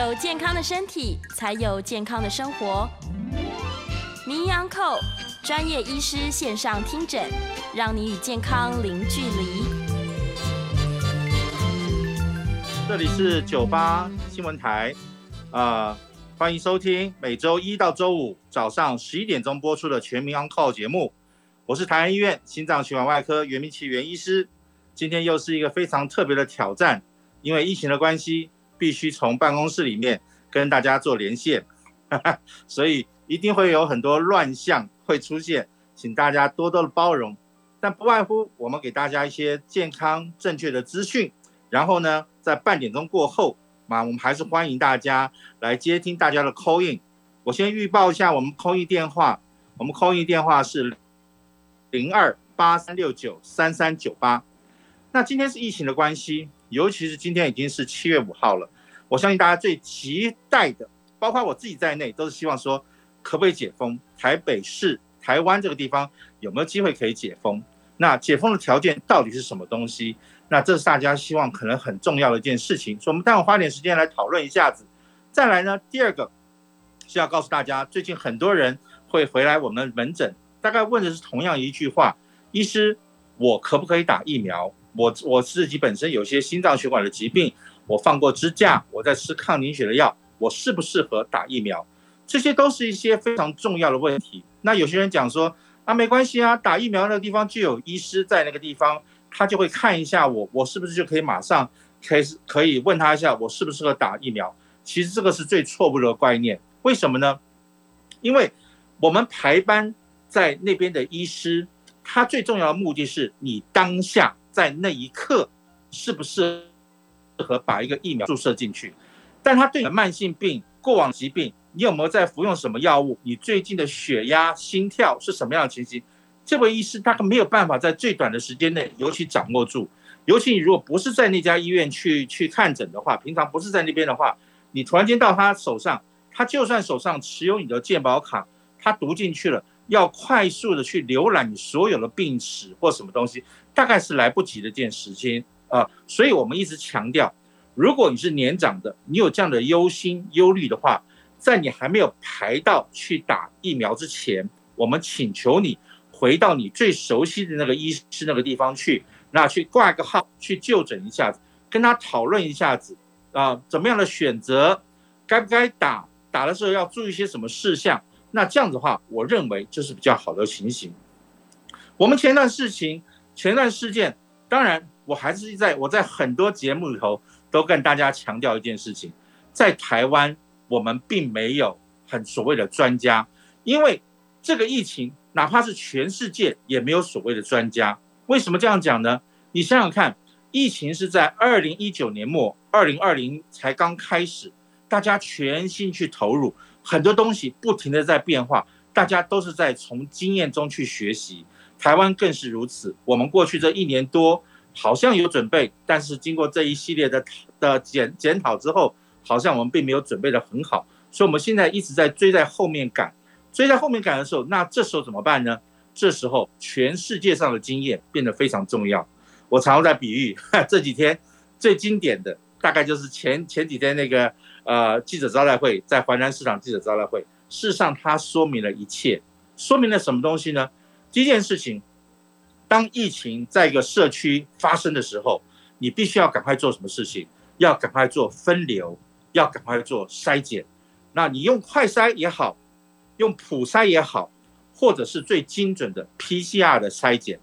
有健康的身体，才有健康的生活。名医 Uncle 专业医师线上听诊，让你与健康零距离。这里是九八新闻台，啊，欢迎收听每周一到周五早上十一点钟播出的全民 Uncle 节目。我是台安医院心脏血管外科袁明奇袁医师。今天又是一个非常特别的挑战，因为疫情的关系。必须从办公室里面跟大家做连线，所以一定会有很多乱象会出现，请大家多多的包容。但不外乎我们给大家一些健康正确的资讯，然后呢，在半点钟过后，嘛，我们还是欢迎大家来接听大家的 call in。我先预报一下我们 call in 电话，我们 call in 电话是零二八三六九三三九八。那今天是疫情的关系。尤其是今天已经是七月五号了，我相信大家最期待的，包括我自己在内，都是希望说，可不可以解封？台北市、台湾这个地方有没有机会可以解封？那解封的条件到底是什么东西？那这是大家希望可能很重要的一件事情，所以我们待会花点时间来讨论一下子。再来呢，第二个是要告诉大家，最近很多人会回来我们门诊，大概问的是同样一句话：医师，我可不可以打疫苗？我我自己本身有些心脏血管的疾病，我放过支架，我在吃抗凝血的药，我适不适合打疫苗？这些都是一些非常重要的问题。那有些人讲说啊，没关系啊，打疫苗那个地方就有医师在那个地方，他就会看一下我，我是不是就可以马上开始可以问他一下，我适不适合打疫苗？其实这个是最错误的观念。为什么呢？因为我们排班在那边的医师，他最重要的目的是你当下。在那一刻，是不适合把一个疫苗注射进去？但他对你的慢性病、过往疾病，你有没有在服用什么药物？你最近的血压、心跳是什么样的情形？这位医师他没有办法在最短的时间内尤其掌握住。尤其你如果不是在那家医院去去看诊的话，平常不是在那边的话，你突然间到他手上，他就算手上持有你的健保卡，他读进去了，要快速的去浏览你所有的病史或什么东西。大概是来不及的一件事情啊，所以我们一直强调，如果你是年长的，你有这样的忧心忧虑的话，在你还没有排到去打疫苗之前，我们请求你回到你最熟悉的那个医师那个地方去，那去挂个号，去就诊一下子，跟他讨论一下子啊，怎么样的选择，该不该打，打的时候要注意些什么事项，那这样子的话，我认为这是比较好的情形。我们前段事情。前段事件，当然我还是在我在很多节目里头都跟大家强调一件事情，在台湾我们并没有很所谓的专家，因为这个疫情哪怕是全世界也没有所谓的专家。为什么这样讲呢？你想想看，疫情是在二零一九年末，二零二零才刚开始，大家全心去投入，很多东西不停的在变化，大家都是在从经验中去学习。台湾更是如此。我们过去这一年多好像有准备，但是经过这一系列的的检检讨之后，好像我们并没有准备的很好。所以我们现在一直在追在后面赶，追在后面赶的时候，那这时候怎么办呢？这时候全世界上的经验变得非常重要。我常常在比喻，这几天最经典的大概就是前前几天那个呃记者招待会，在淮南市场记者招待会，事实上它说明了一切，说明了什么东西呢？第一件事情，当疫情在一个社区发生的时候，你必须要赶快做什么事情？要赶快做分流，要赶快做筛检。那你用快筛也好，用普筛也好，或者是最精准的 PCR 的筛检。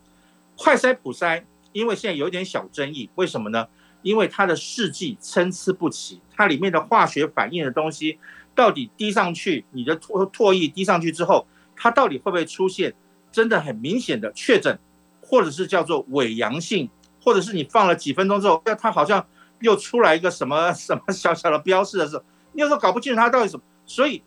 快筛、普筛，因为现在有一点小争议，为什么呢？因为它的试剂参差不齐，它里面的化学反应的东西到底滴上去，你的唾唾液滴上去之后，它到底会不会出现？真的很明显的确诊，或者是叫做伪阳性，或者是你放了几分钟之后，它好像又出来一个什么 什么小小的标示的时候，你有时候搞不清楚它到底什么。所以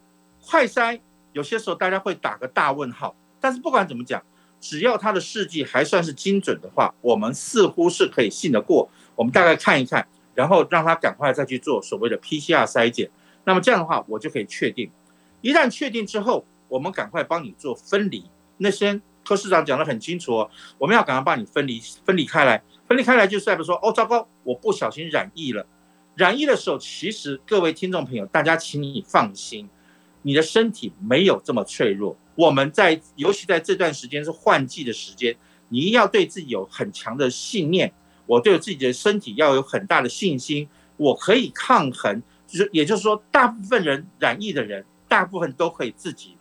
快筛有些时候大家会打个大问号。但是不管怎么讲，只要它的试剂还算是精准的话，我们似乎是可以信得过。我们大概看一看，然后让他赶快再去做所谓的 PCR 筛检。那么这样的话，我就可以确定。一旦确定之后，我们赶快帮你做分离。那些科市长讲得很清楚哦，我们要赶快把你分离分离开来，分离开来就是代表说，哦，糟糕，我不小心染疫了。染疫的时候，其实各位听众朋友，大家请你放心，你的身体没有这么脆弱。我们在尤其在这段时间是换季的时间，你一定要对自己有很强的信念，我对自己的身体要有很大的信心，我可以抗衡。就是也就是说，大部分人染疫的人，大部分都可以自己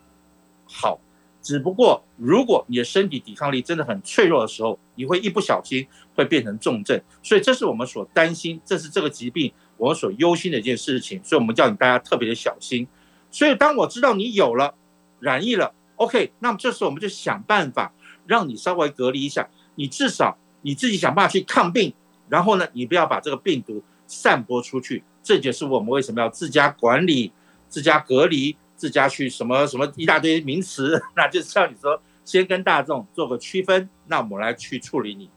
好。只不过，如果你的身体抵抗力真的很脆弱的时候，你会一不小心会变成重症，所以这是我们所担心，这是这个疾病我们所忧心的一件事情，所以我们叫你大家特别的小心。所以当我知道你有了染疫了，OK，那么这时候我们就想办法让你稍微隔离一下，你至少你自己想办法去抗病，然后呢，你不要把这个病毒散播出去，这就是我们为什么要自家管理、自家隔离。自家去什么什么一大堆名词，那就是叫你说先跟大众做个区分，那我们来去处理你。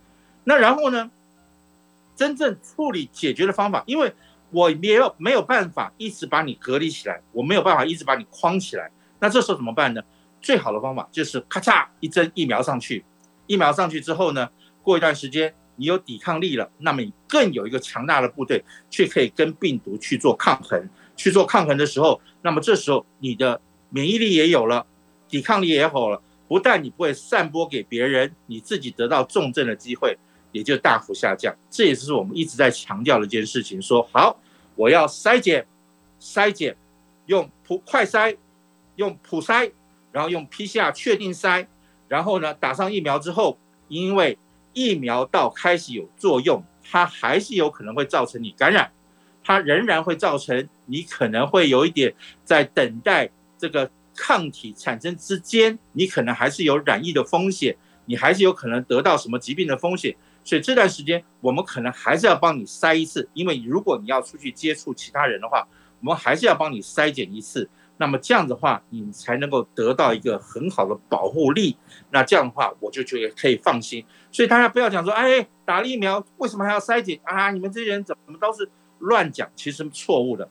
那然后呢，真正处理解决的方法，因为我没有没有办法一直把你隔离起来，我没有办法一直把你框起来。那这时候怎么办呢？最好的方法就是咔嚓一针疫苗上去，疫苗上去之后呢，过一段时间你有抵抗力了，那么你更有一个强大的部队，去可以跟病毒去做抗衡。去做抗衡的时候，那么这时候你的免疫力也有了，抵抗力也好了，不但你不会散播给别人，你自己得到重症的机会也就大幅下降。这也是我们一直在强调的一件事情。说好，我要筛检，筛检，用普快筛，用普筛，然后用 PCR 确定筛，然后呢打上疫苗之后，因为疫苗到开始有作用，它还是有可能会造成你感染。它仍然会造成你可能会有一点在等待这个抗体产生之间，你可能还是有染疫的风险，你还是有可能得到什么疾病的风险。所以这段时间我们可能还是要帮你筛一次，因为如果你要出去接触其他人的话，我们还是要帮你筛检一次。那么这样子的话，你才能够得到一个很好的保护力。那这样的话，我就觉得可以放心。所以大家不要讲说，哎，打了疫苗为什么还要筛检啊？你们这些人怎么都是？乱讲其实错误的。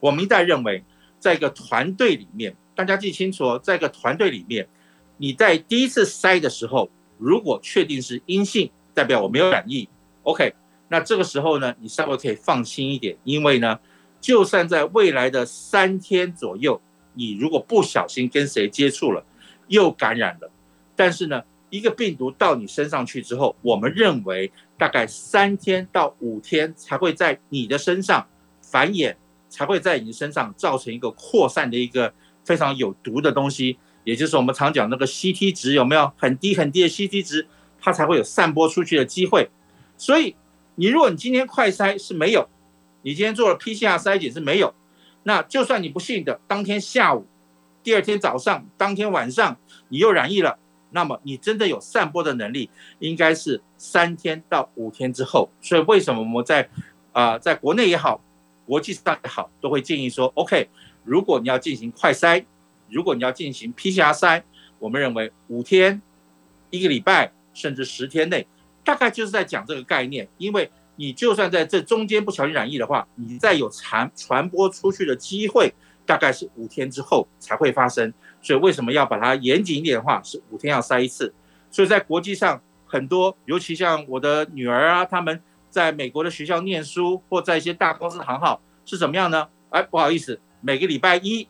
我们一旦认为，在一个团队里面，大家记清楚哦，在一个团队里面，你在第一次筛的时候，如果确定是阴性，代表我没有染疫，OK，那这个时候呢，你稍微可以放心一点，因为呢，就算在未来的三天左右，你如果不小心跟谁接触了，又感染了，但是呢。一个病毒到你身上去之后，我们认为大概三天到五天才会在你的身上繁衍，才会在你身上造成一个扩散的一个非常有毒的东西，也就是我们常讲那个 CT 值有没有很低很低的 CT 值，它才会有散播出去的机会。所以你如果你今天快筛是没有，你今天做了 PCR 筛检是没有，那就算你不信的，当天下午、第二天早上、当天晚上你又染疫了。那么你真的有散播的能力，应该是三天到五天之后。所以为什么我们在啊，在国内也好，国际上也好，都会建议说，OK，如果你要进行快筛，如果你要进行 PCR 筛，我们认为五天、一个礼拜甚至十天内，大概就是在讲这个概念。因为你就算在这中间不小心染疫的话，你再有传传播出去的机会，大概是五天之后才会发生。所以为什么要把它严谨一点的话，是五天要筛一次。所以在国际上很多，尤其像我的女儿啊，他们在美国的学校念书，或在一些大公司行号，是怎么样呢？哎，不好意思，每个礼拜一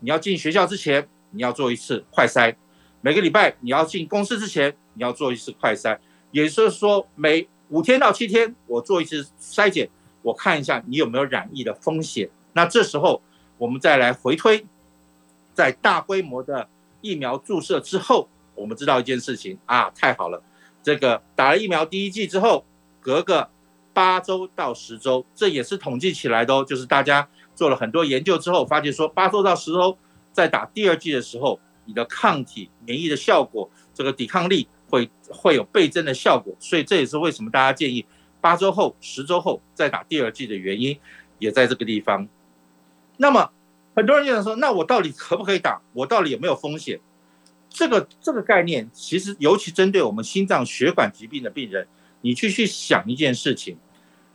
你要进学校之前，你要做一次快筛；每个礼拜你要进公司之前，你要做一次快筛。也就是说，每五天到七天我做一次筛检，我看一下你有没有染疫的风险。那这时候我们再来回推。在大规模的疫苗注射之后，我们知道一件事情啊，太好了，这个打了疫苗第一剂之后，隔个八周到十周，这也是统计起来的哦，就是大家做了很多研究之后，发现说八周到十周在打第二剂的时候，你的抗体免疫的效果，这个抵抗力会会有倍增的效果，所以这也是为什么大家建议八周后、十周后再打第二剂的原因，也在这个地方。那么。很多人就想说，那我到底可不可以打？我到底有没有风险？这个这个概念，其实尤其针对我们心脏血管疾病的病人，你去去想一件事情：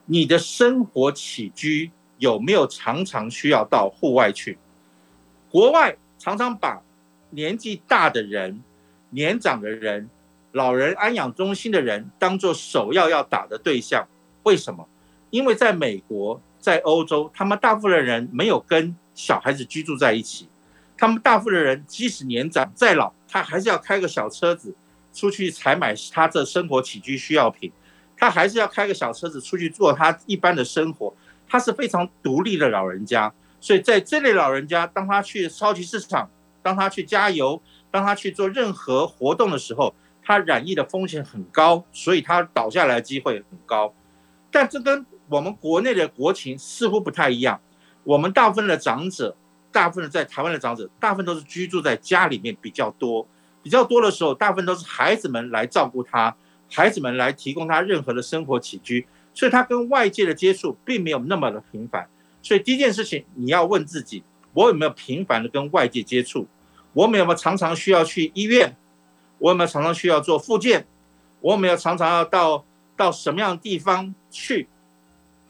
你的生活起居有没有常常需要到户外去？国外常常把年纪大的人、年长的人、老人安养中心的人当做首要要打的对象。为什么？因为在美国。在欧洲，他们大部分人没有跟小孩子居住在一起，他们大部分人即使年长再老，他还是要开个小车子出去采买他这生活起居需要品，他还是要开个小车子出去做他一般的生活，他是非常独立的老人家。所以在这类老人家，当他去超级市场，当他去加油，当他去做任何活动的时候，他染疫的风险很高，所以他倒下来的机会很高。但这跟我们国内的国情似乎不太一样。我们大部分的长者，大部分在台湾的长者，大部分都是居住在家里面比较多，比较多的时候，大部分都是孩子们来照顾他，孩子们来提供他任何的生活起居，所以他跟外界的接触并没有那么的频繁。所以第一件事情，你要问自己：我有没有频繁的跟外界接触？我们有没有常常需要去医院？我有没有常常需要做复健？我有没有常常要到到什么样的地方去？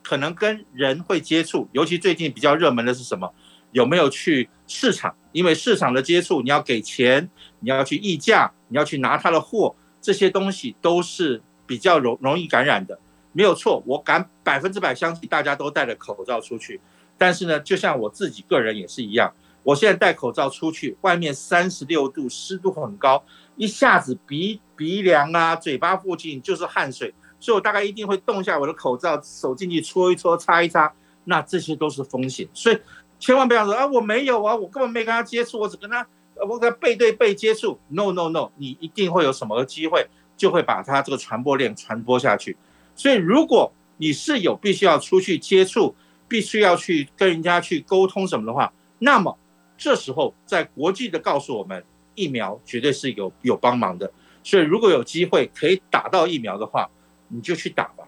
可能跟人会接触，尤其最近比较热门的是什么？有没有去市场？因为市场的接触，你要给钱，你要去议价，你要去拿他的货，这些东西都是比较容容易感染的。没有错，我敢百分之百相信大家都戴着口罩出去。但是呢，就像我自己个人也是一样，我现在戴口罩出去，外面三十六度，湿度很高，一下子鼻鼻梁啊、嘴巴附近就是汗水，所以我大概一定会动一下我的口罩，手进去搓一搓、擦一擦，那这些都是风险。所以千万不要说啊，我没有啊，我根本没跟他接触，我只跟他我跟他背对背接触。No No No，你一定会有什么机会，就会把他这个传播链传播下去。所以，如果你是有必须要出去接触，必须要去跟人家去沟通什么的话，那么这时候在国际的告诉我们，疫苗绝对是有有帮忙的。所以，如果有机会可以打到疫苗的话，你就去打吧。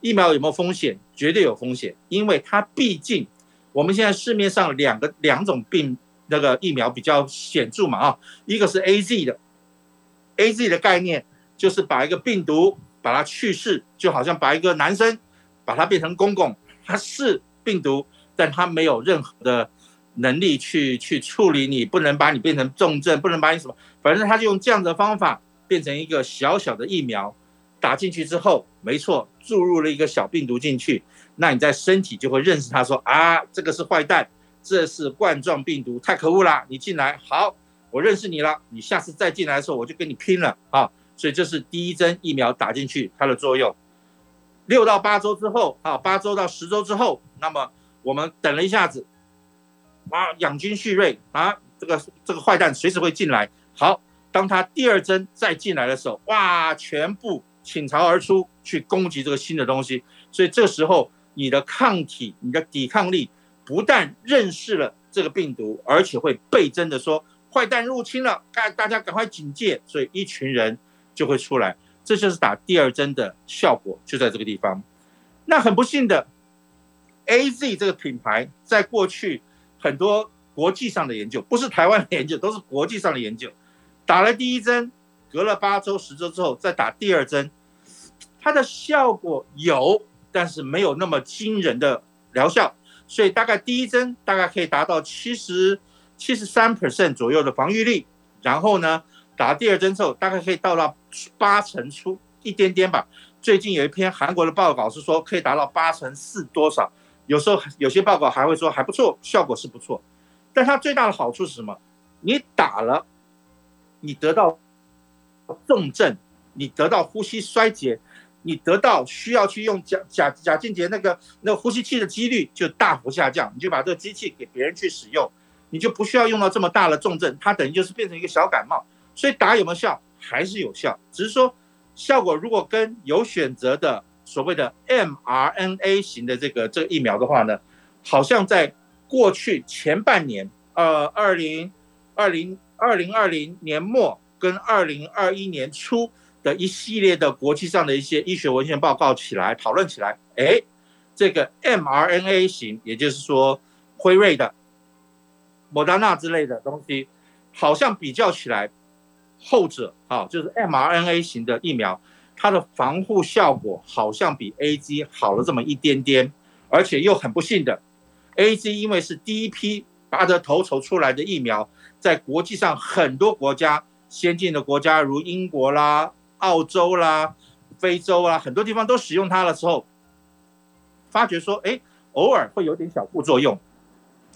疫苗有没有风险？绝对有风险，因为它毕竟我们现在市面上两个两种病那个疫苗比较显著嘛啊，一个是 A Z 的，A Z 的概念就是把一个病毒。把它去世，就好像把一个男生把他变成公公，他是病毒，但他没有任何的能力去去处理你，不能把你变成重症，不能把你什么，反正他就用这样的方法变成一个小小的疫苗，打进去之后，没错，注入了一个小病毒进去，那你在身体就会认识他说啊，这个是坏蛋，这是冠状病毒，太可恶啦，你进来好，我认识你了，你下次再进来的时候我就跟你拼了啊。所以这是第一针疫苗打进去它的作用，六到八周之后啊，八周到十周之后，那么我们等了一下子，啊，养精蓄锐啊，这个这个坏蛋随时会进来。好，当他第二针再进来的时候，哇，全部倾巢而出去攻击这个新的东西。所以这时候你的抗体、你的抵抗力不但认识了这个病毒，而且会倍增的说坏蛋入侵了，大大家赶快警戒。所以一群人。就会出来，这就是打第二针的效果，就在这个地方。那很不幸的，A Z 这个品牌在过去很多国际上的研究，不是台湾的研究，都是国际上的研究。打了第一针，隔了八周、十周之后再打第二针，它的效果有，但是没有那么惊人的疗效。所以大概第一针大概可以达到七十七十三 percent 左右的防御力，然后呢？打第二针之后，大概可以到到八成出一点点吧。最近有一篇韩国的报告是说可以达到八成四多少，有时候有些报告还会说还不错，效果是不错。但它最大的好处是什么？你打了，你得到重症，你得到呼吸衰竭，你得到需要去用假假假进节那个那呼吸器的几率就大幅下降。你就把这个机器给别人去使用，你就不需要用到这么大的重症，它等于就是变成一个小感冒。所以打有没有效？还是有效，只是说效果如果跟有选择的所谓的 mRNA 型的这个这个疫苗的话呢，好像在过去前半年，呃，二零二零二零二零年末跟二零二一年初的一系列的国际上的一些医学文献报告起来讨论起来，哎，这个 mRNA 型，也就是说辉瑞的、莫达纳之类的东西，好像比较起来。后者啊，就是 mRNA 型的疫苗，它的防护效果好像比 A G 好了这么一点点，而且又很不幸的，A G 因为是第一批拔得头筹出来的疫苗，在国际上很多国家，先进的国家如英国啦、澳洲啦、非洲啊，很多地方都使用它的时候，发觉说，哎，偶尔会有点小副作用。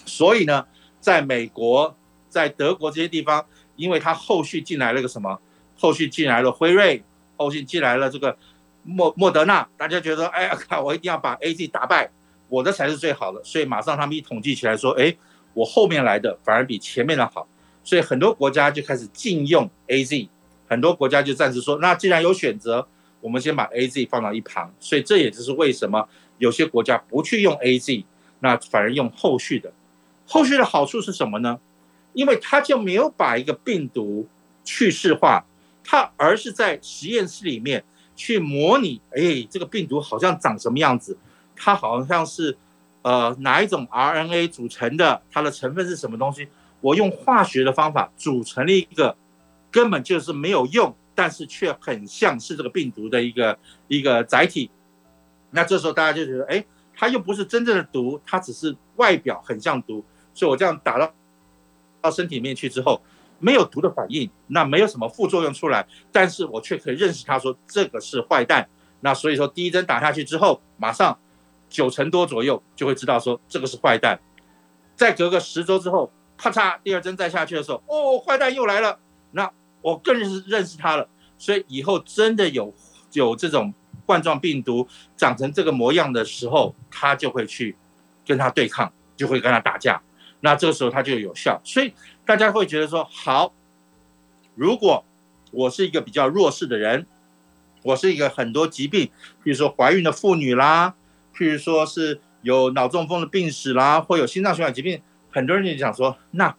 所以呢，在美国、在德国这些地方，因为它后续进来了个什么？后续进来了辉瑞，后续进来了这个莫莫德纳，大家觉得，哎呀，看 我一定要把 A Z 打败，我的才是最好的。所以马上他们一统计起来说，哎，我后面来的反而比前面的好。所以很多国家就开始禁用 A Z，很多国家就暂时说，那既然有选择，我们先把 A Z 放到一旁。所以这也就是为什么有些国家不去用 A Z，那反而用后续的。后续的好处是什么呢？因为他就没有把一个病毒去世化，他而是在实验室里面去模拟，哎，这个病毒好像长什么样子？它好像是呃哪一种 RNA 组成的？它的成分是什么东西？我用化学的方法组成了一个根本就是没有用，但是却很像是这个病毒的一个一个载体。那这时候大家就觉得，哎，它又不是真正的毒，它只是外表很像毒。所以我这样打到到身体里面去之后，没有毒的反应，那没有什么副作用出来，但是我却可以认识它，说这个是坏蛋。那所以说第一针打下去之后，马上九成多左右就会知道说这个是坏蛋。再隔个十周之后，啪嚓，第二针再下去的时候，哦，坏蛋又来了。那我更认识认识他了。所以以后真的有有这种冠状病毒长成这个模样的时候，他就会去跟他对抗，就会跟他打架。那这个时候他就有效，所以大家会觉得说好，如果我是一个比较弱势的人，我是一个很多疾病，比如说怀孕的妇女啦，譬如说是有脑中风的病史啦，或有心脏血管疾病，很多人就想说，那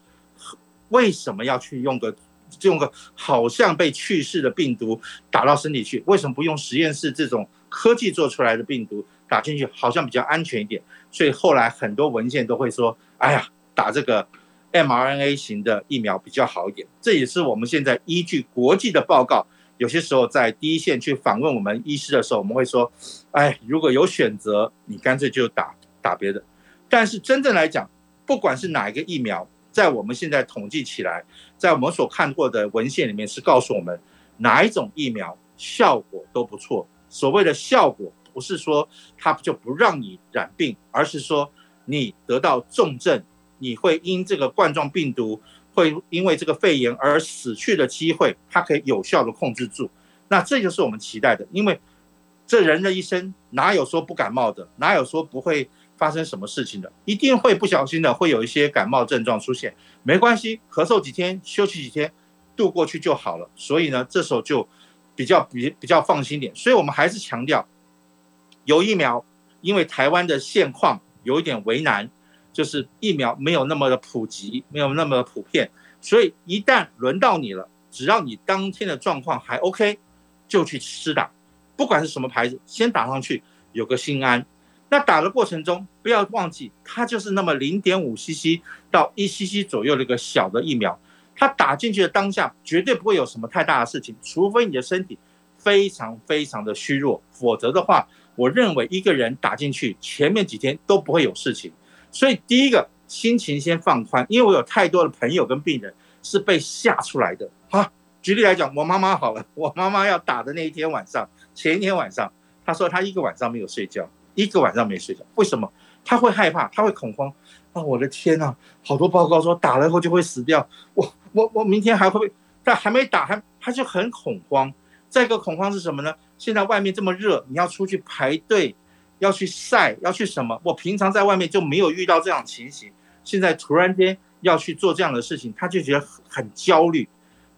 为什么要去用个用个好像被去世的病毒打到身体去？为什么不用实验室这种科技做出来的病毒打进去，好像比较安全一点？所以后来很多文献都会说，哎呀。打这个 mRNA 型的疫苗比较好一点，这也是我们现在依据国际的报告，有些时候在第一线去访问我们医师的时候，我们会说，哎，如果有选择，你干脆就打打别的。但是真正来讲，不管是哪一个疫苗，在我们现在统计起来，在我们所看过的文献里面是告诉我们，哪一种疫苗效果都不错。所谓的效果，不是说它就不让你染病，而是说你得到重症。你会因这个冠状病毒，会因为这个肺炎而死去的机会，它可以有效的控制住。那这就是我们期待的，因为这人的一生哪有说不感冒的，哪有说不会发生什么事情的，一定会不小心的会有一些感冒症状出现。没关系，咳嗽几天，休息几天，度过去就好了。所以呢，这时候就比较比比较放心点。所以我们还是强调，有疫苗，因为台湾的现况有一点为难。就是疫苗没有那么的普及，没有那么的普遍，所以一旦轮到你了，只要你当天的状况还 OK，就去施打，不管是什么牌子，先打上去有个心安。那打的过程中不要忘记，它就是那么零点五 CC 到一 CC 左右的一个小的疫苗，它打进去的当下绝对不会有什么太大的事情，除非你的身体非常非常的虚弱，否则的话，我认为一个人打进去前面几天都不会有事情。所以第一个心情先放宽，因为我有太多的朋友跟病人是被吓出来的。哈，举例来讲，我妈妈好了，我妈妈要打的那一天晚上，前一天晚上，她说她一个晚上没有睡觉，一个晚上没睡觉。为什么？他会害怕，他会恐慌。啊，我的天呐，好多报告说打了以后就会死掉。我我我明天还会？但还没打，还他就很恐慌。再一个恐慌是什么呢？现在外面这么热，你要出去排队。要去晒，要去什么？我平常在外面就没有遇到这样情形，现在突然间要去做这样的事情，他就觉得很焦虑。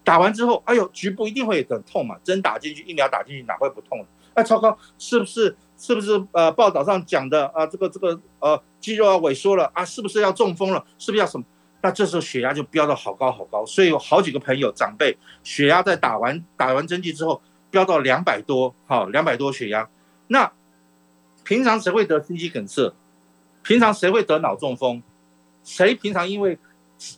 打完之后，哎呦，局部一定会很痛嘛，针打进去，疫苗打进去，哪会不痛？哎，超高，是不是？是不是？呃，报道上讲的啊，这个这个呃，肌肉要萎缩了啊，是不是要中风了？是不是要什么？那这时候血压就飙到好高好高，所以有好几个朋友长辈血压在打完打完针剂之后飙到两百多，好，两百多血压，那。平常谁会得心肌梗塞？平常谁会得脑中风？谁平常因为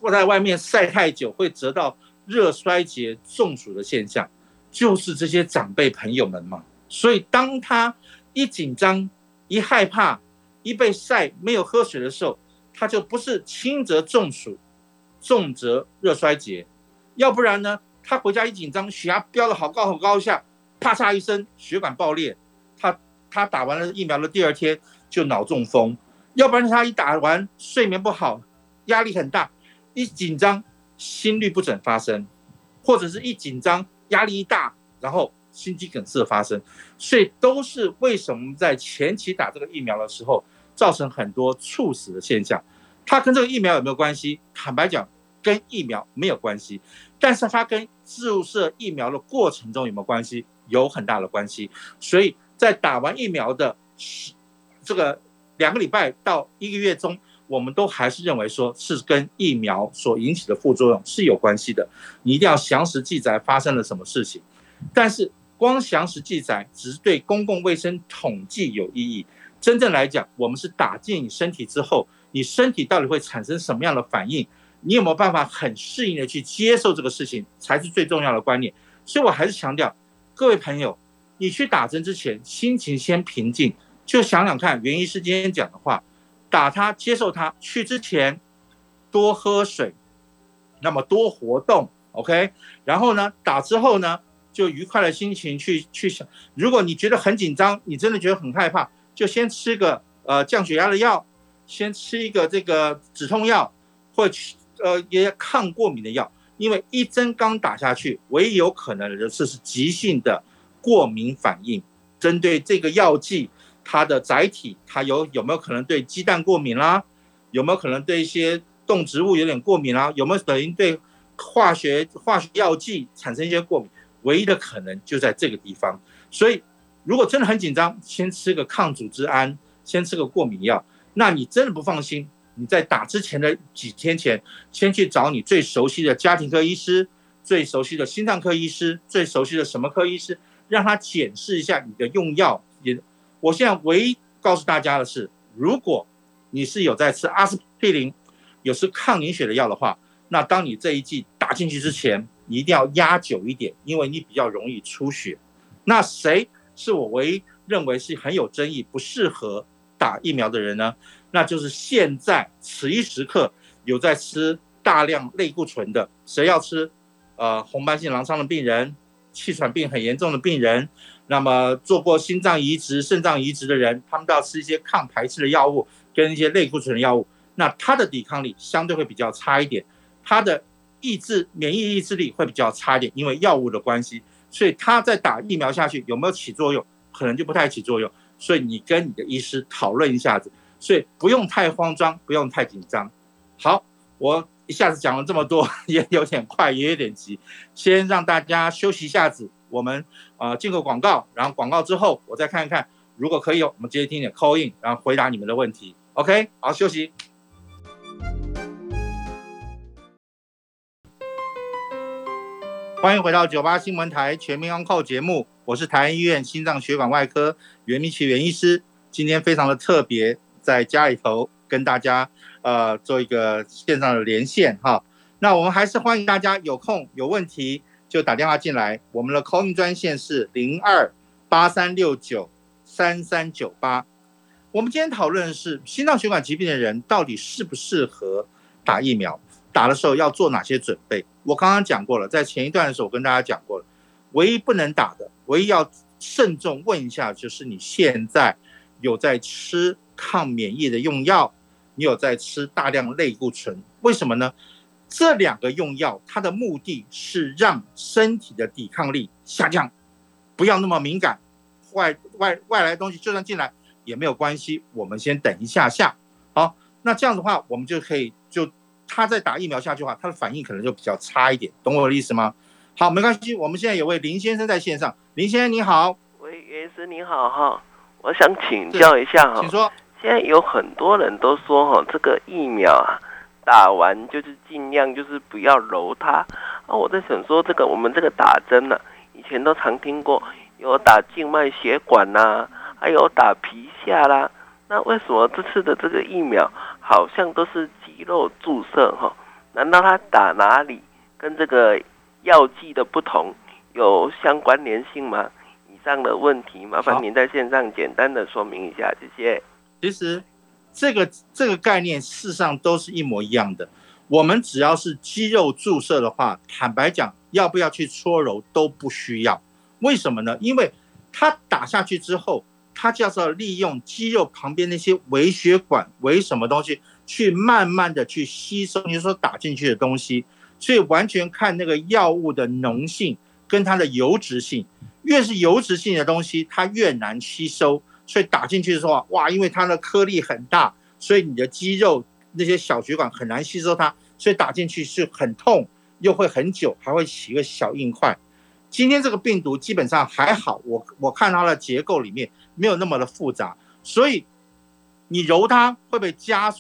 我在外面晒太久会得到热衰竭、中暑的现象？就是这些长辈朋友们嘛。所以当他一紧张、一害怕、一被晒没有喝水的时候，他就不是轻则中暑，重则热衰竭。要不然呢，他回家一紧张，血压飙了好高好高一下，啪嚓一声血管爆裂，他。他打完了疫苗的第二天就脑中风，要不然他一打完睡眠不好，压力很大，一紧张心律不整发生，或者是一紧张压力一大，然后心肌梗塞发生，所以都是为什么在前期打这个疫苗的时候造成很多猝死的现象。它跟这个疫苗有没有关系？坦白讲，跟疫苗没有关系，但是它跟注射疫苗的过程中有没有关系？有很大的关系。所以在打完疫苗的这个两个礼拜到一个月中，我们都还是认为说是跟疫苗所引起的副作用是有关系的。你一定要详实记载发生了什么事情，但是光详实记载只是对公共卫生统计有意义。真正来讲，我们是打进你身体之后。你身体到底会产生什么样的反应？你有没有办法很适应的去接受这个事情，才是最重要的观念。所以我还是强调，各位朋友，你去打针之前，心情先平静，就想想看，袁医师今天讲的话，打他，接受他，去之前多喝水，那么多活动，OK。然后呢，打之后呢，就愉快的心情去去想。如果你觉得很紧张，你真的觉得很害怕，就先吃个呃降血压的药。先吃一个这个止痛药，或呃一些抗过敏的药，因为一针刚打下去，唯一有可能的是是急性的过敏反应。针对这个药剂，它的载体，它有有没有可能对鸡蛋过敏啦？有没有可能对一些动植物有点过敏啦？有没有等于对化学化学药剂产生一些过敏？唯一的可能就在这个地方。所以如果真的很紧张，先吃个抗组织胺，先吃个过敏药。那你真的不放心？你在打之前的几天前，先去找你最熟悉的家庭科医师、最熟悉的心脏科医师、最熟悉的什么科医师，让他检视一下你的用药。也，我现在唯一告诉大家的是，如果你是有在吃阿司匹林、有吃抗凝血的药的话，那当你这一剂打进去之前，你一定要压久一点，因为你比较容易出血。那谁是我唯一认为是很有争议、不适合？打疫苗的人呢，那就是现在此一时刻有在吃大量类固醇的，谁要吃？呃，红斑性狼疮的病人，气喘病很严重的病人，那么做过心脏移植、肾脏移植的人，他们都要吃一些抗排斥的药物跟一些类固醇的药物，那他的抵抗力相对会比较差一点，他的抑制免疫抑制力会比较差一点，因为药物的关系，所以他在打疫苗下去有没有起作用，可能就不太起作用。所以你跟你的医师讨论一下子，所以不用太慌张，不用太紧张。好，我一下子讲了这么多，也有点快，也有点急，先让大家休息一下子。我们啊进个广告，然后广告之后我再看一看，如果可以，我们直接听点 call in，然后回答你们的问题。OK，好，休息。欢迎回到九八新闻台全民 on call 节目。我是台安医院心脏血管外科袁明奇袁医师，今天非常的特别，在家里头跟大家呃做一个线上的连线哈。那我们还是欢迎大家有空有问题就打电话进来，我们的 call in 专线是零二八三六九三三九八。我们今天讨论的是心脏血管疾病的人到底适不适合打疫苗，打的时候要做哪些准备？我刚刚讲过了，在前一段的时候我跟大家讲过了。唯一不能打的，唯一要慎重问一下，就是你现在有在吃抗免疫的用药，你有在吃大量类固醇，为什么呢？这两个用药，它的目的是让身体的抵抗力下降，不要那么敏感，外外外来东西就算进来也没有关系，我们先等一下下。好，那这样的话，我们就可以他在打疫苗下去的话，他的反应可能就比较差一点，懂我的意思吗？好，没关系。我们现在有位林先生在线上，林先生你好。喂，袁医师你好哈，我想请教一下哈，请说。现在有很多人都说哈，这个疫苗啊，打完就是尽量就是不要揉它啊。我在想说，这个我们这个打针呢，以前都常听过有打静脉血管呐，还有打皮下啦。那为什么这次的这个疫苗好像都是肌肉注射哈？难道他打哪里跟这个？药剂的不同有相关联性吗？以上的问题麻烦您在线上简单的说明一下，谢谢。其实这个这个概念事实上都是一模一样的。我们只要是肌肉注射的话，坦白讲，要不要去搓揉都不需要。为什么呢？因为它打下去之后，它就是要利用肌肉旁边那些微血管、微什么东西，去慢慢的去吸收你说打进去的东西。所以完全看那个药物的浓性跟它的油脂性，越是油脂性的东西，它越难吸收。所以打进去的时候，哇，因为它的颗粒很大，所以你的肌肉那些小血管很难吸收它，所以打进去是很痛，又会很久，还会起个小硬块。今天这个病毒基本上还好，我我看它的结构里面没有那么的复杂，所以你揉它会不会加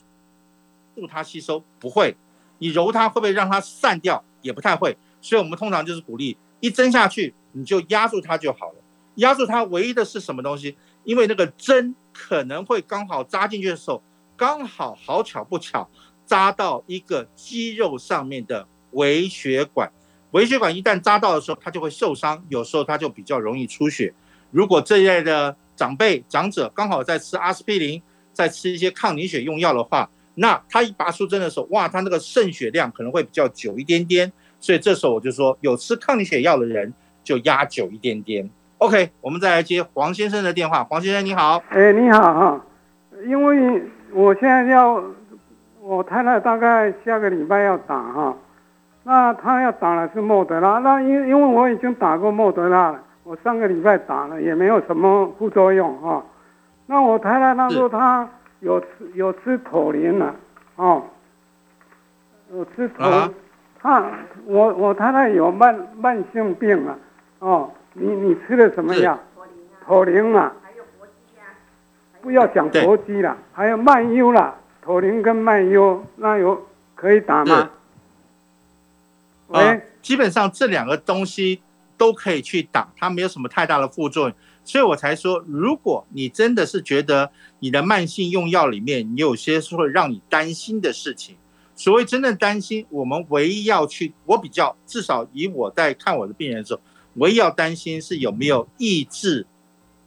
助它吸收？不会。你揉它会不会让它散掉？也不太会。所以我们通常就是鼓励一针下去，你就压住它就好了。压住它唯一的是什么东西？因为那个针可能会刚好扎进去的时候，刚好好巧不巧扎到一个肌肉上面的微血管。微血管一旦扎到的时候，它就会受伤，有时候它就比较容易出血。如果这一类的长辈长者刚好在吃阿司匹林，在吃一些抗凝血用药的话，那他一拔出针的时候，哇，他那个渗血量可能会比较久一点点。所以这时候我就说，有吃抗凝血药的人就压久一点点。OK，我们再来接黄先生的电话。黄先生你好，哎，你好哈，因为我现在要我太太大概下个礼拜要打哈，那她要打的是莫德拉，那因因为我已经打过莫德拉了，我上个礼拜打了也没有什么副作用哈。那我太太她说她有吃有吃妥林了哦，有吃妥，她我我太太有慢慢性病了哦。你你吃的什么药？妥林啊，还有不要讲搏击了，还有慢悠了，妥林跟慢悠那有可以打吗？喂，基本上这两个东西都可以去打，它没有什么太大的副作用，所以我才说，如果你真的是觉得你的慢性用药里面你有些是会让你担心的事情，所谓真正担心，我们唯一要去，我比较至少以我在看我的病人的时候。唯一要担心是有没有抑制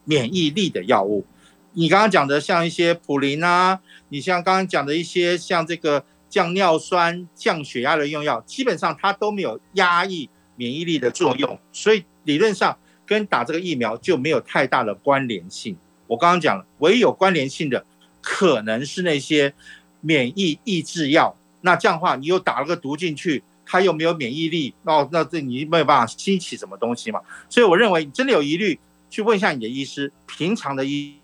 免疫力的药物。你刚刚讲的像一些普林啊，你像刚刚讲的一些像这个降尿酸、降血压的用药，基本上它都没有压抑免疫力的作用，所以理论上跟打这个疫苗就没有太大的关联性。我刚刚讲了，唯一有关联性的可能是那些免疫抑制药。那这样的话，你又打了个毒进去。他又没有免疫力，哦，那这你没有办法吸起什么东西嘛？所以我认为你真的有疑虑，去问一下你的医师，平常的医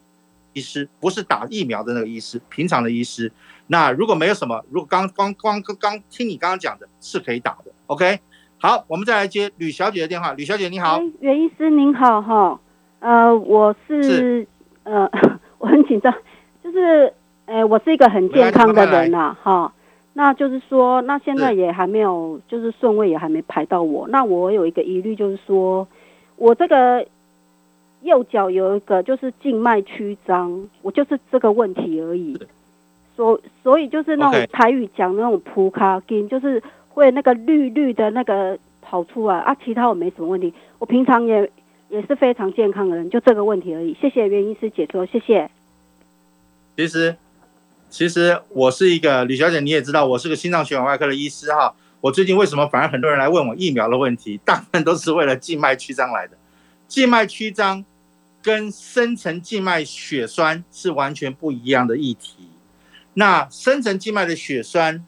医师，不是打疫苗的那个医师，平常的医师。那如果没有什么，如果刚刚刚刚听你刚刚讲的，是可以打的。OK，好，我们再来接吕小姐的电话。吕小姐你好，袁医师您好哈，呃，我是呃，我很紧张，就是呃，我是一个很健康的人呐，哈。那就是说，那现在也还没有，就是顺位也还没排到我。那我有一个疑虑，就是说我这个右脚有一个就是静脉曲张，我就是这个问题而已。所所以就是那种台语讲那种扑卡筋，就是会那个绿绿的那个跑出来啊。其他我没什么问题，我平常也也是非常健康的人，就这个问题而已。谢谢袁医师解说，谢谢。其实。其实我是一个吕小姐，你也知道我是个心脏血管外科的医师哈。我最近为什么反而很多人来问我疫苗的问题？大部分都是为了静脉曲张来的。静脉曲张跟深层静脉血栓是完全不一样的议题。那深层静脉的血栓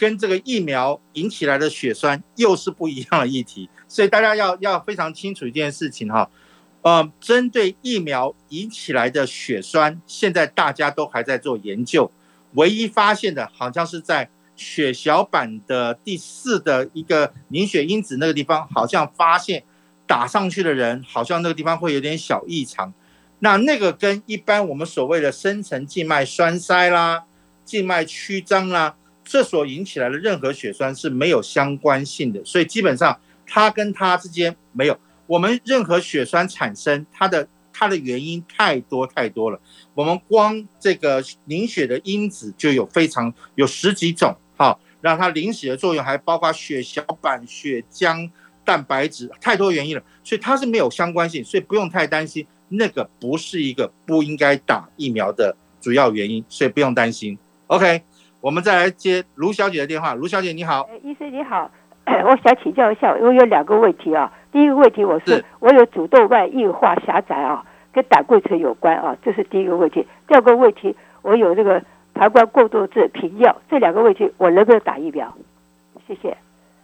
跟这个疫苗引起来的血栓又是不一样的议题，所以大家要要非常清楚一件事情哈。呃，针对疫苗引起来的血栓，现在大家都还在做研究。唯一发现的，好像是在血小板的第四的一个凝血因子那个地方，好像发现打上去的人，好像那个地方会有点小异常。那那个跟一般我们所谓的深层静脉栓塞啦、静脉曲张啦，这所引起来的任何血栓是没有相关性的，所以基本上它跟它之间没有。我们任何血栓产生，它的它的原因太多太多了。我们光这个凝血的因子就有非常有十几种，好，让它凝血的作用还包括血小板、血浆、蛋白质，太多原因了，所以它是没有相关性，所以不用太担心，那个不是一个不应该打疫苗的主要原因，所以不用担心。OK，我们再来接卢小姐的电话。卢小姐你好，医生你好，我想请教一下，我有两个问题啊。第一个问题，我是我有主动脉硬化狭窄啊，跟胆固醇有关啊，这是第一个问题。第二个问题，我有这个膀胱过度症频尿，这两个问题我能不能打疫苗？谢谢。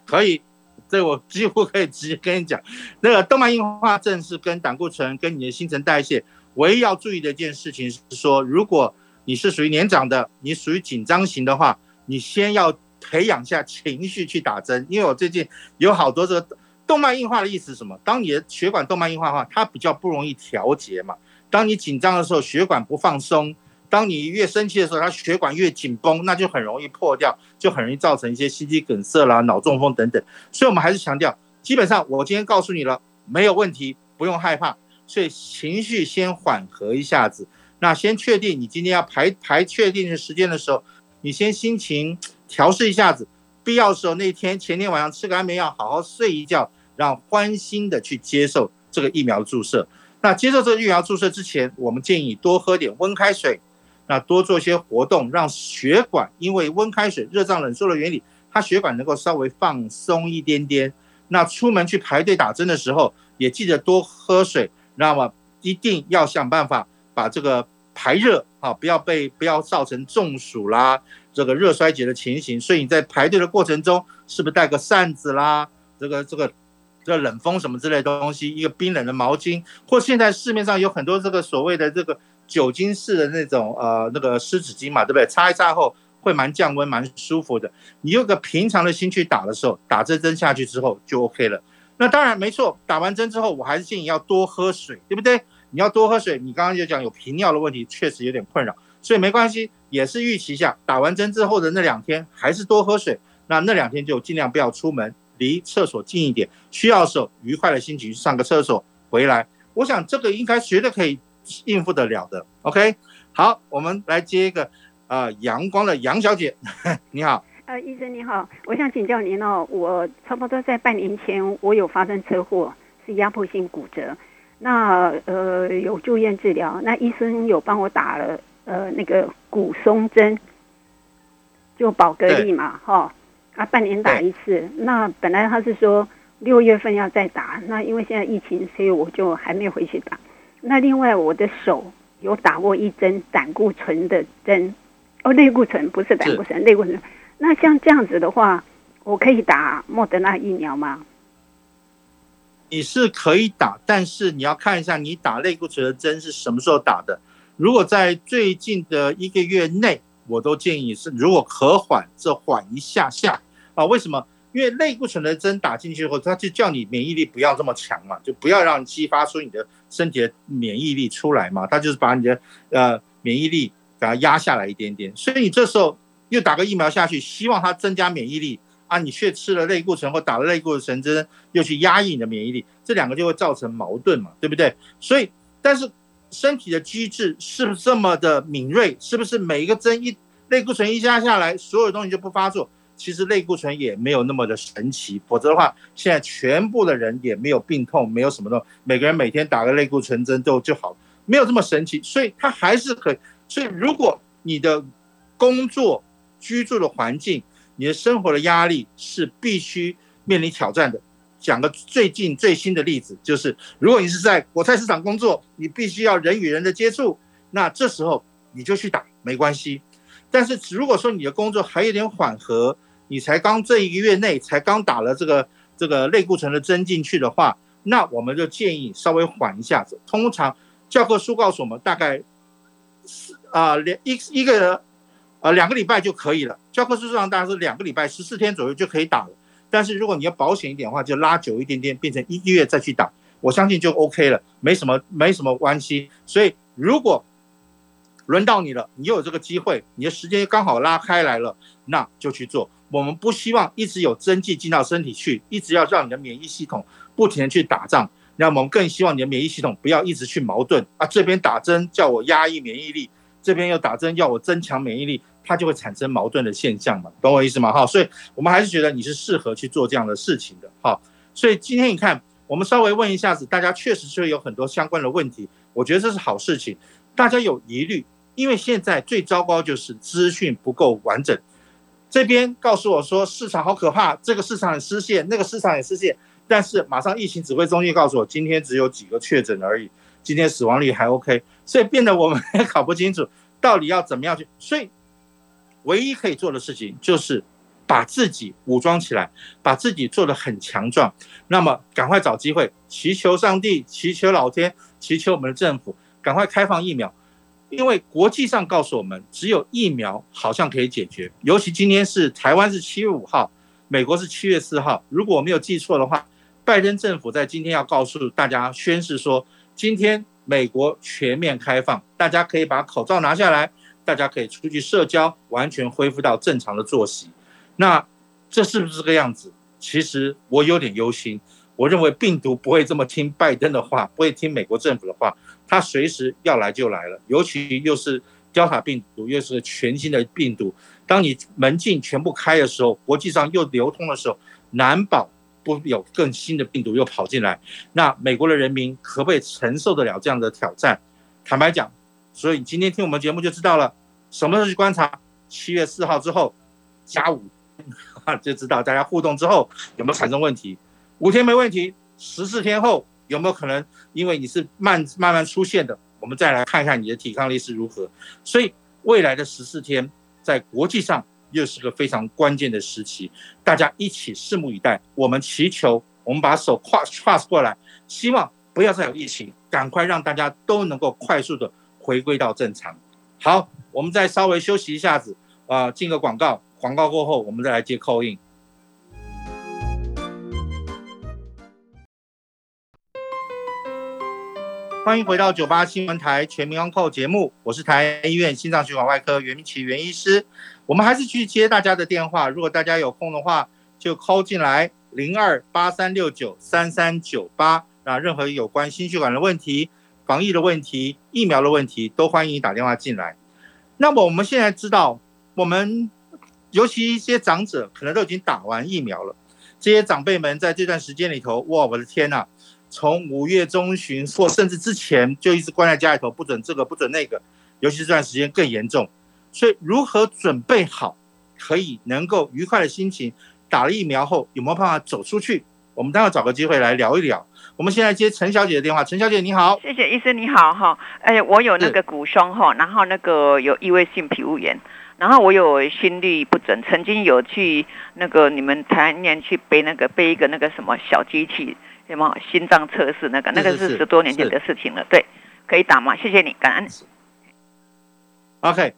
可以，这我几乎可以直接跟你讲，那个动脉硬化症是跟胆固醇跟你的新陈代谢，唯一要注意的一件事情是说，如果你是属于年长的，你属于紧张型的话，你先要培养下情绪去打针，因为我最近有好多这个动脉硬化的意思是什么？当你的血管动脉硬化的话，它比较不容易调节嘛。当你紧张的时候，血管不放松；当你越生气的时候，它血管越紧绷，那就很容易破掉，就很容易造成一些心肌梗塞啦、脑中风等等。所以我们还是强调，基本上我今天告诉你了，没有问题，不用害怕。所以情绪先缓和一下子。那先确定你今天要排排确定的时间的时候，你先心情调试一下子，必要的时候那天前天晚上吃个安眠药，好好睡一觉，让欢心的去接受这个疫苗注射。那接受这个疫苗注射之前，我们建议多喝点温开水，那多做一些活动，让血管因为温开水热胀冷缩的原理，它血管能够稍微放松一点点。那出门去排队打针的时候，也记得多喝水，那么一定要想办法。把这个排热啊，不要被不要造成中暑啦，这个热衰竭的情形。所以你在排队的过程中，是不是带个扇子啦？这个这个这个冷风什么之类的东西，一个冰冷的毛巾，或现在市面上有很多这个所谓的这个酒精式的那种呃那个湿纸巾嘛，对不对？擦一擦后会蛮降温、蛮舒服的。你用个平常的心去打的时候，打这针下去之后就 OK 了。那当然没错，打完针之后，我还是建议要多喝水，对不对？你要多喝水，你刚刚就讲有频尿的问题，确实有点困扰，所以没关系，也是预期一下，打完针之后的那两天还是多喝水，那那两天就尽量不要出门，离厕所近一点，需要的时候愉快的心情上个厕所回来，我想这个应该绝对可以应付得了的。OK，好，我们来接一个呃阳光的杨小姐，你好，呃医生你好，我想请教您哦，我差不多在半年前我有发生车祸，是压迫性骨折。那呃有住院治疗，那医生有帮我打了呃那个骨松针，就宝格丽嘛，哈，啊半年打一次。那本来他是说六月份要再打，那因为现在疫情，所以我就还没回去打。那另外我的手有打过一针胆固醇的针，哦类固醇不是胆固醇，类固醇。那像这样子的话，我可以打莫德纳疫苗吗？你是可以打，但是你要看一下你打类固醇的针是什么时候打的。如果在最近的一个月内，我都建议是如果可缓，就缓一下下啊。为什么？因为类固醇的针打进去以后，它就叫你免疫力不要这么强嘛，就不要让激发出你的身体的免疫力出来嘛。它就是把你的呃免疫力给它压下来一点点。所以你这时候又打个疫苗下去，希望它增加免疫力。啊，你却吃了类固醇或打了类固醇针，又去压抑你的免疫力，这两个就会造成矛盾嘛，对不对？所以，但是身体的机制是不是这么的敏锐？是不是每一个针一类固醇一加下来，所有东西就不发作？其实类固醇也没有那么的神奇，否则的话，现在全部的人也没有病痛，没有什么的，每个人每天打个类固醇针就就好，没有这么神奇。所以它还是可。所以如果你的工作居住的环境，你的生活的压力是必须面临挑战的。讲个最近最新的例子，就是如果你是在国菜市场工作，你必须要人与人的接触，那这时候你就去打没关系。但是如果说你的工作还有点缓和，你才刚这一个月内才刚打了这个这个类固醇的针进去的话，那我们就建议稍微缓一下子。通常教科书告诉我们，大概是啊两一一个。呃，两个礼拜就可以了。教科书上大概是两个礼拜，十四天左右就可以打了。但是如果你要保险一点的话，就拉久一点点，变成一个月再去打，我相信就 OK 了，没什么没什么关系。所以如果轮到你了，你有这个机会，你的时间刚好拉开来了，那就去做。我们不希望一直有针剂进到身体去，一直要让你的免疫系统不停的去打仗。那我们更希望你的免疫系统不要一直去矛盾啊，这边打针叫我压抑免疫力，这边又打针要我增强免疫力。它就会产生矛盾的现象嘛，懂我意思吗？哈，所以我们还是觉得你是适合去做这样的事情的，哈。所以今天你看，我们稍微问一下子，大家确实是有很多相关的问题，我觉得这是好事情。大家有疑虑，因为现在最糟糕就是资讯不够完整。这边告诉我说市场好可怕，这个市场很失陷，那个市场也失陷，但是马上疫情指挥中心告诉我，今天只有几个确诊而已。今天死亡率还 OK，所以变得我们也搞不清楚到底要怎么样去。所以唯一可以做的事情就是把自己武装起来，把自己做得很强壮。那么赶快找机会，祈求上帝，祈求老天，祈求我们的政府，赶快开放疫苗。因为国际上告诉我们，只有疫苗好像可以解决。尤其今天是台湾是七月五号，美国是七月四号。如果我没有记错的话，拜登政府在今天要告诉大家宣誓说，今天美国全面开放，大家可以把口罩拿下来，大家可以出去社交，完全恢复到正常的作息。那这是不是这个样子？其实我有点忧心。我认为病毒不会这么听拜登的话，不会听美国政府的话。它随时要来就来了，尤其又是 Delta 病毒，又是全新的病毒。当你门禁全部开的时候，国际上又流通的时候，难保不有更新的病毒又跑进来。那美国的人民可不可以承受得了这样的挑战？坦白讲，所以今天听我们节目就知道了，什么时候去观察？七月四号之后加五，就知道大家互动之后有没有产生问题。五天没问题，十四天后。有没有可能，因为你是慢慢慢出现的，我们再来看一看你的抵抗力是如何。所以未来的十四天，在国际上又是个非常关键的时期，大家一起拭目以待。我们祈求，我们把手跨跨过来，希望不要再有疫情，赶快让大家都能够快速的回归到正常。好，我们再稍微休息一下子，啊，进个广告，广告过后我们再来接扣印。欢迎回到九八新闻台全民安扣节目，我是台医院心脏血管外科袁明奇袁医师。我们还是去接大家的电话，如果大家有空的话，就 call 进来零二八三六九三三九八。那任何有关心血管的问题、防疫的问题、疫苗的问题，都欢迎打电话进来。那么我们现在知道，我们尤其一些长者可能都已经打完疫苗了，这些长辈们在这段时间里头，哇，我的天呐！从五月中旬或甚至之前就一直关在家里头，不准这个不准那个，尤其是这段时间更严重。所以如何准备好，可以能够愉快的心情，打了疫苗后有没有办法走出去？我们待会找个机会来聊一聊。我们现在接陈小姐的电话，陈小姐你好，谢谢医生你好哈。哎，我有那个骨伤哈，然后那个有异位性皮肤炎，然后我有心律不整，曾经有去那个你们台湾去背那个背一个那个什么小机器。什么心脏测试那个那个是十多年前的事情了，对，可以打吗？谢谢你，感恩。OK，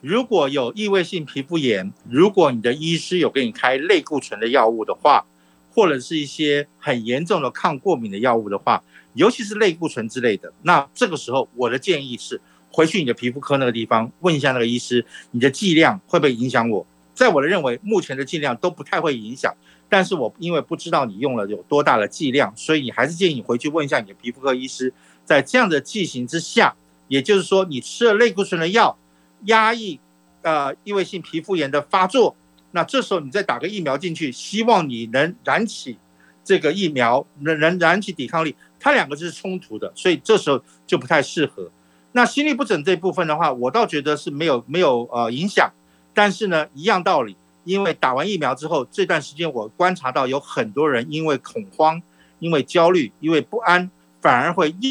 如果有异位性皮肤炎，如果你的医师有给你开类固醇的药物的话，或者是一些很严重的抗过敏的药物的话，尤其是类固醇之类的，那这个时候我的建议是回去你的皮肤科那个地方问一下那个医师，你的剂量会不会影响我？在我的认为，目前的剂量都不太会影响。但是我因为不知道你用了有多大的剂量，所以你还是建议你回去问一下你的皮肤科医师，在这样的剂型之下，也就是说你吃了类固醇的药，压抑呃异位性皮肤炎的发作，那这时候你再打个疫苗进去，希望你能燃起这个疫苗能能燃起抵抗力，它两个是冲突的，所以这时候就不太适合。那心律不整这部分的话，我倒觉得是没有没有呃影响，但是呢一样道理。因为打完疫苗之后，这段时间我观察到有很多人因为恐慌、因为焦虑、因为不安，反而会诱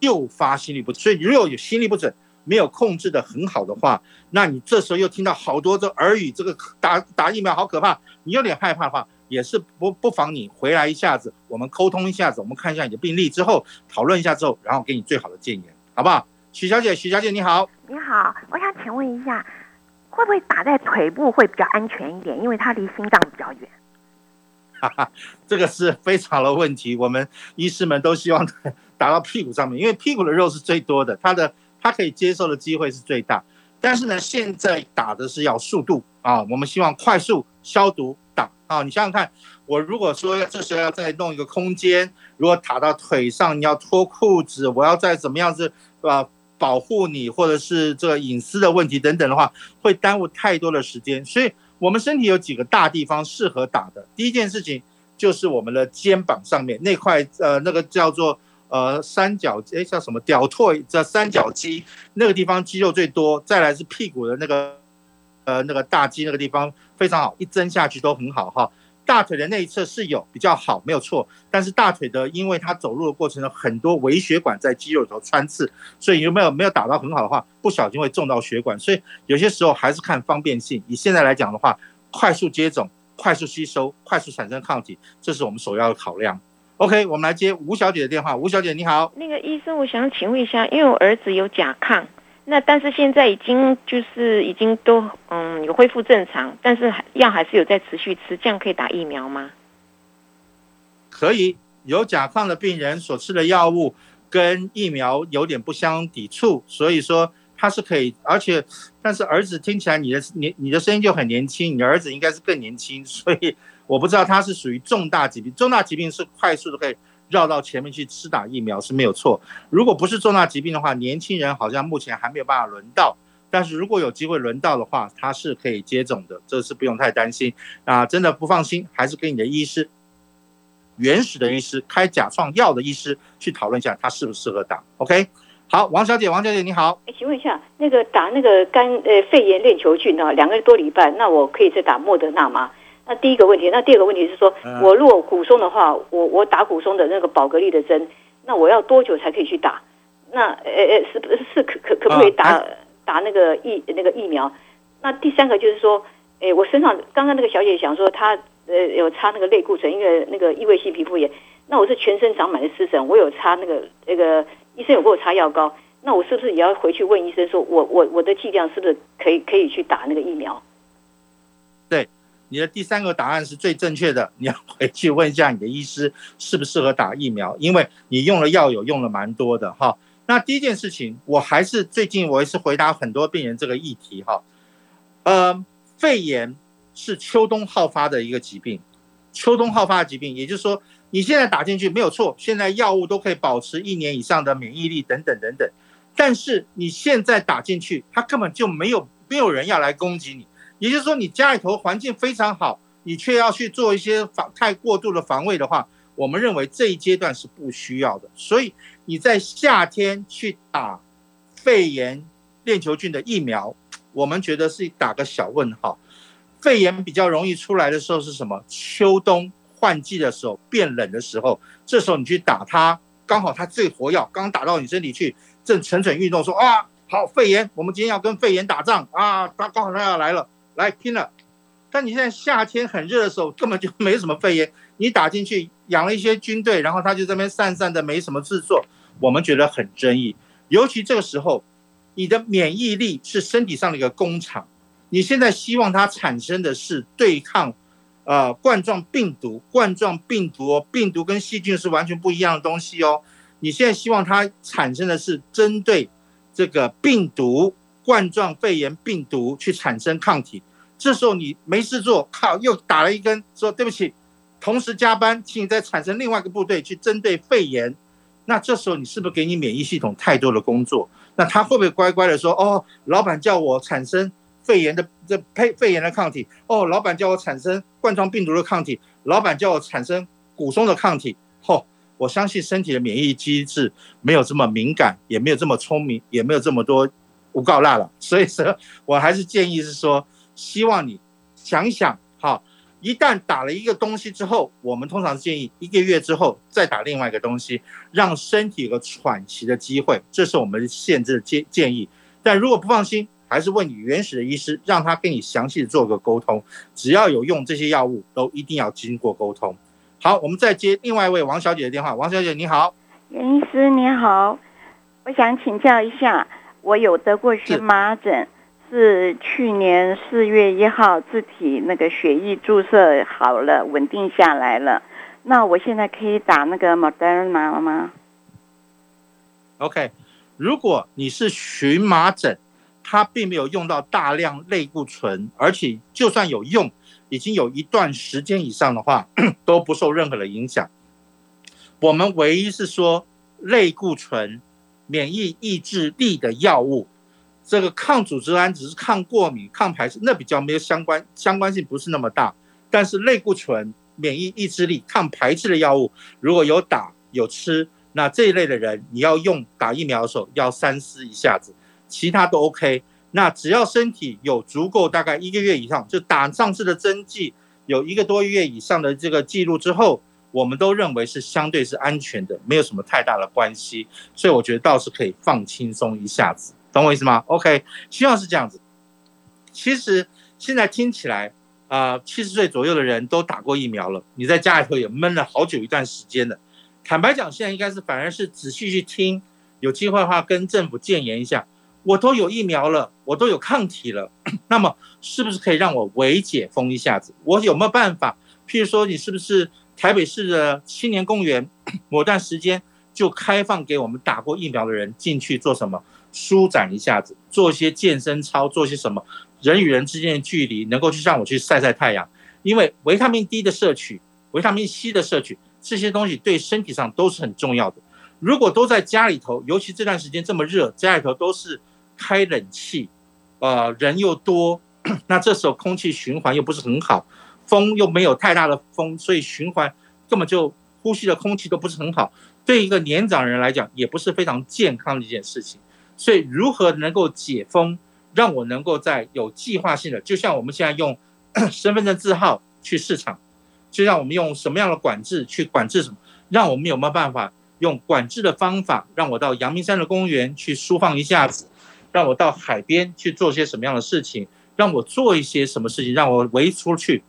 诱发心律不整。所以，如果有心律不整没有控制的很好的话，那你这时候又听到好多这耳语，这个打打疫苗好可怕，你有点害怕的话，也是不不妨你回来一下子，我们沟通一下子，我们看一下你的病例之后，讨论一下之后，然后给你最好的建议，好不好？许小姐，许小姐你好，你好，我想请问一下。会不会打在腿部会比较安全一点？因为它离心脏比较远。哈哈，这个是非常的问题。我们医师们都希望打到屁股上面，因为屁股的肉是最多的，它的它可以接受的机会是最大。但是呢，现在打的是要速度啊，我们希望快速消毒打啊。你想想看，我如果说这时候要再弄一个空间，如果打到腿上，你要脱裤子，我要再怎么样子啊？保护你，或者是这个隐私的问题等等的话，会耽误太多的时间。所以，我们身体有几个大地方适合打的。第一件事情就是我们的肩膀上面那块，呃，那个叫做呃三角，哎，叫什么？屌拓这三角肌那个地方肌肉最多。再来是屁股的那个，呃，那个大肌那个地方非常好，一针下去都很好哈。大腿的内侧是有比较好，没有错。但是大腿的，因为它走路的过程中很多微血管在肌肉里头穿刺，所以有没有没有打到很好的话，不小心会中到血管。所以有些时候还是看方便性。以现在来讲的话，快速接种、快速吸收、快速产生抗体，这是我们首要的考量。OK，我们来接吴小姐的电话。吴小姐你好，那个医生，我想请问一下，因为我儿子有甲亢，那但是现在已经就是已经都嗯有恢复正常，但是药还是有在持续吃，这样可以打疫苗吗？可以，有甲亢的病人所吃的药物跟疫苗有点不相抵触，所以说他是可以，而且但是儿子听起来你的你你的声音就很年轻，你儿子应该是更年轻，所以。我不知道他是属于重大疾病，重大疾病是快速的可以绕到前面去吃打疫苗是没有错。如果不是重大疾病的话，年轻人好像目前还没有办法轮到。但是如果有机会轮到的话，他是可以接种的，这是不用太担心。啊，真的不放心，还是跟你的医师，原始的医师开甲状药的医师去讨论一下，他适不适合打。OK，好，王小姐，王小姐你好，请问一下，那个打那个肝呃肺炎链球菌呢，两个多礼拜，那我可以再打莫德纳吗？那第一个问题，那第二个问题是说，我如果骨松的话，我我打骨松的那个宝格丽的针，那我要多久才可以去打？那呃呃是是是可可可不可以打打那个疫那个疫苗？那第三个就是说，诶，我身上刚刚那个小姐想说她呃有擦那个类固醇，因为那个异位性皮肤炎，那我是全身长满了湿疹，我有擦那个那个医生有给我擦药膏，那我是不是也要回去问医生说，我我我的剂量是不是可以可以去打那个疫苗？对。你的第三个答案是最正确的，你要回去问一下你的医师适不适合打疫苗，因为你用了药有用了蛮多的哈。那第一件事情，我还是最近我也是回答很多病人这个议题哈。呃，肺炎是秋冬好发的一个疾病，秋冬好发的疾病，也就是说你现在打进去没有错，现在药物都可以保持一年以上的免疫力等等等等，但是你现在打进去，它根本就没有没有人要来攻击你。也就是说，你家里头环境非常好，你却要去做一些防太过度的防卫的话，我们认为这一阶段是不需要的。所以你在夏天去打肺炎链球菌的疫苗，我们觉得是打个小问号。肺炎比较容易出来的时候是什么？秋冬换季的时候，变冷的时候，这时候你去打它，刚好它最活跃，刚打到你身体去，正蠢蠢欲动，说啊，好肺炎，我们今天要跟肺炎打仗啊，它刚好它要来了。来拼了，但你现在夏天很热的时候，根本就没什么肺炎。你打进去养了一些军队，然后他就这边散散的，没什么制作，我们觉得很争议。尤其这个时候，你的免疫力是身体上的一个工厂，你现在希望它产生的是对抗，呃，冠状病毒。冠状病毒哦，病毒跟细菌是完全不一样的东西哦。你现在希望它产生的是针对这个病毒。冠状肺炎病毒去产生抗体，这时候你没事做，靠，又打了一根，说对不起，同时加班，请你再产生另外一个部队去针对肺炎，那这时候你是不是给你免疫系统太多的工作？那他会不会乖乖的说，哦，老板叫我产生肺炎的这肺肺炎的抗体，哦，老板叫我产生冠状病毒的抗体，老板叫我产生骨松的抗体，嚯，我相信身体的免疫机制没有这么敏感，也没有这么聪明，也没有这么多。不告辣了，所以说 我还是建议是说，希望你想想哈，一旦打了一个东西之后，我们通常建议一个月之后再打另外一个东西，让身体有个喘息的机会，这是我们限制的建建议。但如果不放心，还是问你原始的医师，让他跟你详细的做个沟通。只要有用这些药物，都一定要经过沟通。好，我们再接另外一位王小姐的电话。王小姐你好，袁医师你好，我想请教一下。我有得过荨麻疹，是去年四月一号自体那个血液注射好了，稳定下来了。那我现在可以打那个 Moderna 了吗？OK，如果你是荨麻疹，它并没有用到大量类固醇，而且就算有用，已经有一段时间以上的话，都不受任何的影响。我们唯一是说类固醇。免疫抑制力的药物，这个抗组织胺只是抗过敏、抗排斥，那比较没有相关，相关性不是那么大。但是类固醇、免疫抑制力、抗排斥的药物，如果有打有吃，那这一类的人，你要用打疫苗的时候要三思一下子，其他都 OK。那只要身体有足够大概一个月以上，就打上次的针剂有一个多月以上的这个记录之后，我们都认为是相对是安全的，没有什么太大的关系，所以我觉得倒是可以放轻松一下子，懂我意思吗？OK，希望是这样子。其实现在听起来啊，七十岁左右的人都打过疫苗了，你在家里头也闷了好久一段时间了。坦白讲，现在应该是反而是仔细去听，有机会的话跟政府建言一下，我都有疫苗了，我都有抗体了，那么是不是可以让我微解封一下子？我有没有办法？譬如说，你是不是台北市的青年公园，某段时间就开放给我们打过疫苗的人进去做什么？舒展一下子，做一些健身操，做些什么？人与人之间的距离能够去让我去晒晒太阳，因为维他命 D 的摄取，维他命 C 的摄取。这些东西对身体上都是很重要的。如果都在家里头，尤其这段时间这么热，家里头都是开冷气，呃，人又多，那这时候空气循环又不是很好，风又没有太大的风，所以循环根本就呼吸的空气都不是很好。对一个年长人来讲，也不是非常健康的一件事情。所以，如何能够解封，让我能够在有计划性的，就像我们现在用 身份证字号去市场。就像我们用什么样的管制去管制什么？让我们有没有办法用管制的方法，让我到阳明山的公园去舒放一下子，让我到海边去做些什么样的事情，让我做一些什么事情，让我围出去。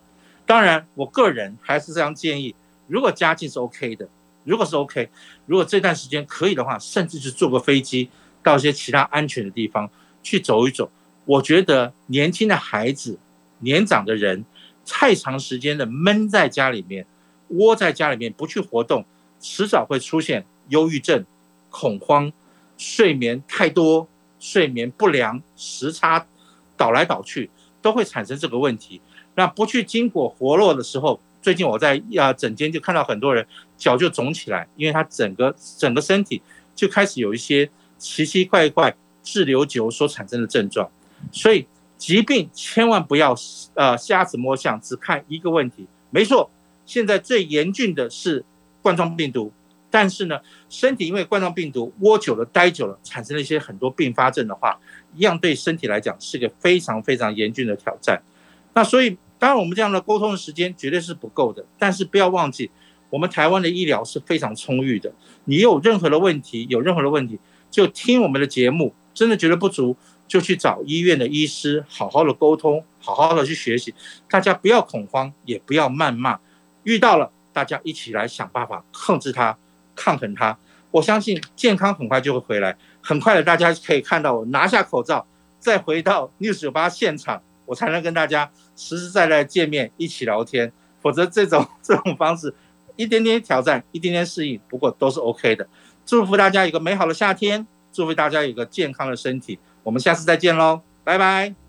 当然，我个人还是这样建议：如果家境是 OK 的，如果是 OK，如果这段时间可以的话，甚至是坐个飞机到一些其他安全的地方去走一走。我觉得年轻的孩子、年长的人。太长时间的闷在家里面，窝在家里面不去活动，迟早会出现忧郁症、恐慌、睡眠太多、睡眠不良、时差倒来倒去，都会产生这个问题。那不去筋骨活络的时候，最近我在啊诊间就看到很多人脚就肿起来，因为他整个整个身体就开始有一些奇奇怪怪滞留久所产生的症状，所以。疾病千万不要呃瞎子摸象，只看一个问题。没错，现在最严峻的是冠状病毒，但是呢，身体因为冠状病毒窝久了、待久了，产生了一些很多并发症的话，一样对身体来讲是个非常非常严峻的挑战。那所以，当然我们这样的沟通的时间绝对是不够的，但是不要忘记，我们台湾的医疗是非常充裕的。你有任何的问题，有任何的问题，就听我们的节目，真的觉得不足。就去找医院的医师，好好的沟通，好好的去学习。大家不要恐慌，也不要谩骂。遇到了，大家一起来想办法控制它，抗衡它。我相信健康很快就会回来。很快的，大家可以看到我拿下口罩，再回到 News 九八现场，我才能跟大家实实在在见面，一起聊天。否则这种 这种方式，一点点挑战，一点点适应，不过都是 OK 的。祝福大家有个美好的夏天，祝福大家有个健康的身体。我们下次再见喽，拜拜。